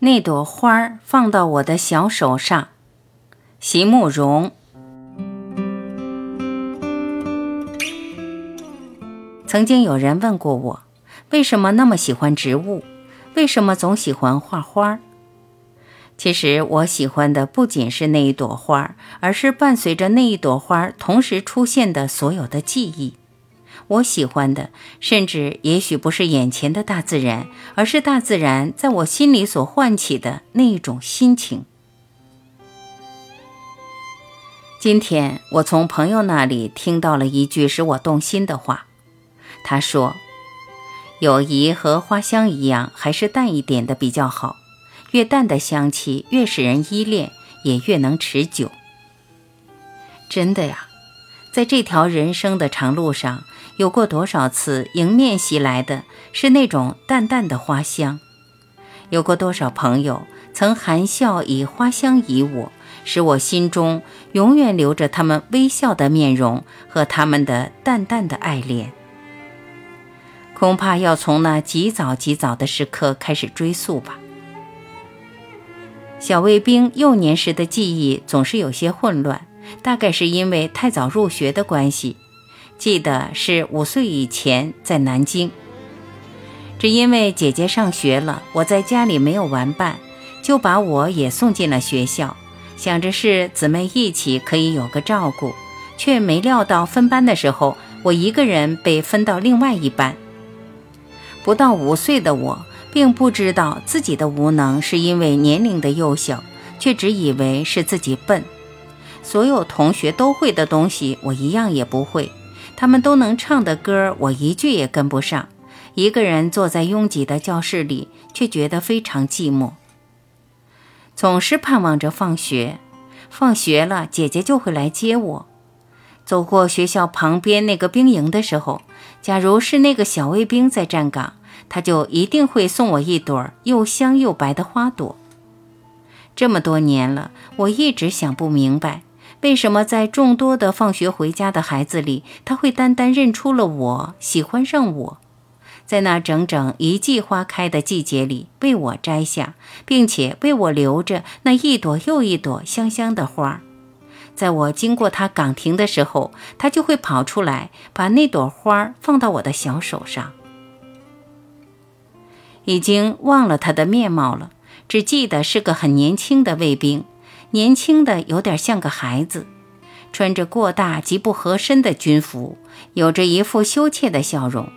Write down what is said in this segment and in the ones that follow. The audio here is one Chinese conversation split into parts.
那朵花放到我的小手上，席慕容。曾经有人问过我，为什么那么喜欢植物？为什么总喜欢画花？其实我喜欢的不仅是那一朵花，而是伴随着那一朵花同时出现的所有的记忆。我喜欢的，甚至也许不是眼前的大自然，而是大自然在我心里所唤起的那一种心情。今天我从朋友那里听到了一句使我动心的话，他说：“友谊和花香一样，还是淡一点的比较好。越淡的香气，越使人依恋，也越能持久。”真的呀，在这条人生的长路上。有过多少次迎面袭来的是那种淡淡的花香？有过多少朋友曾含笑以花香以我，使我心中永远留着他们微笑的面容和他们的淡淡的爱恋？恐怕要从那极早极早的时刻开始追溯吧。小卫兵幼年时的记忆总是有些混乱，大概是因为太早入学的关系。记得是五岁以前在南京，只因为姐姐上学了，我在家里没有玩伴，就把我也送进了学校，想着是姊妹一起可以有个照顾，却没料到分班的时候，我一个人被分到另外一班。不到五岁的我，并不知道自己的无能是因为年龄的幼小，却只以为是自己笨，所有同学都会的东西，我一样也不会。他们都能唱的歌，我一句也跟不上。一个人坐在拥挤的教室里，却觉得非常寂寞。总是盼望着放学，放学了，姐姐就会来接我。走过学校旁边那个兵营的时候，假如是那个小卫兵在站岗，他就一定会送我一朵又香又白的花朵。这么多年了，我一直想不明白。为什么在众多的放学回家的孩子里，他会单单认出了我，喜欢上我，在那整整一季花开的季节里为我摘下，并且为我留着那一朵又一朵香香的花？在我经过他岗亭的时候，他就会跑出来，把那朵花放到我的小手上。已经忘了他的面貌了，只记得是个很年轻的卫兵。年轻的有点像个孩子，穿着过大极不合身的军服，有着一副羞怯的笑容。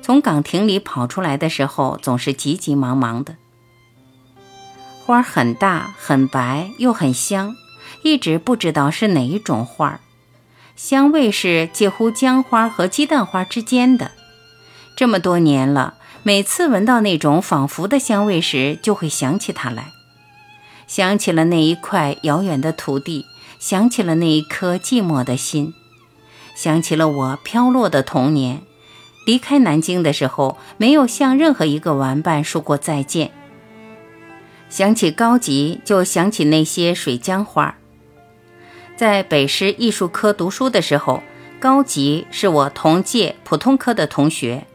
从岗亭里跑出来的时候，总是急急忙忙的。花很大，很白，又很香，一直不知道是哪一种花，香味是介乎姜花和鸡蛋花之间的。这么多年了，每次闻到那种仿佛的香味时，就会想起它来。想起了那一块遥远的土地，想起了那一颗寂寞的心，想起了我飘落的童年。离开南京的时候，没有向任何一个玩伴说过再见。想起高级，就想起那些水江花。在北师艺术科读书的时候，高级是我同届普通科的同学。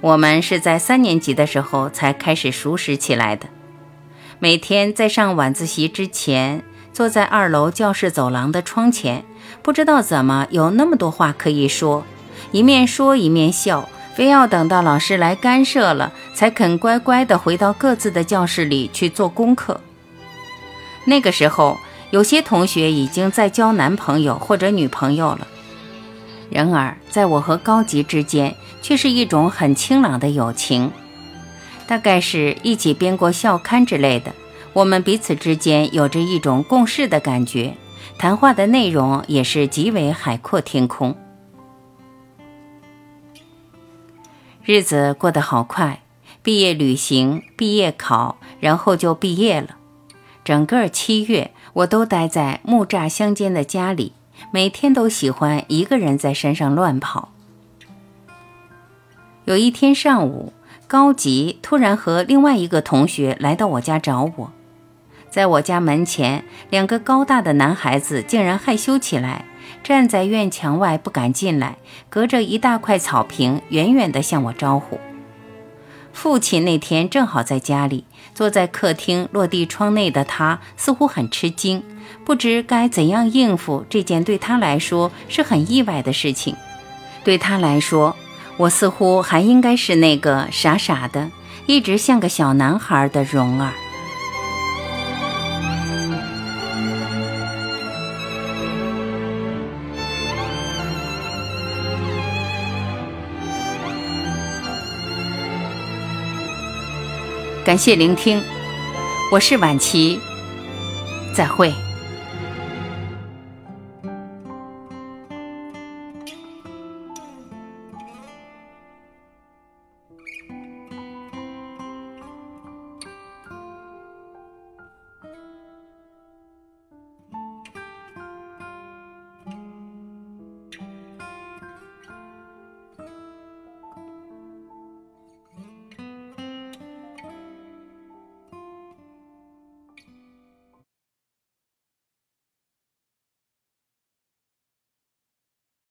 我们是在三年级的时候才开始熟识起来的。每天在上晚自习之前，坐在二楼教室走廊的窗前，不知道怎么有那么多话可以说，一面说一面笑，非要等到老师来干涉了，才肯乖乖地回到各自的教室里去做功课。那个时候，有些同学已经在交男朋友或者女朋友了，然而在我和高级之间，却是一种很清朗的友情。大概是一起编过校刊之类的，我们彼此之间有着一种共事的感觉，谈话的内容也是极为海阔天空。日子过得好快，毕业旅行、毕业考，然后就毕业了。整个七月，我都待在木栅乡间的家里，每天都喜欢一个人在山上乱跑。有一天上午。高吉突然和另外一个同学来到我家找我，在我家门前，两个高大的男孩子竟然害羞起来，站在院墙外不敢进来，隔着一大块草坪远远地向我招呼。父亲那天正好在家里，坐在客厅落地窗内的他似乎很吃惊，不知该怎样应付这件对他来说是很意外的事情。对他来说，我似乎还应该是那个傻傻的，一直像个小男孩的蓉儿。感谢聆听，我是晚琪，再会。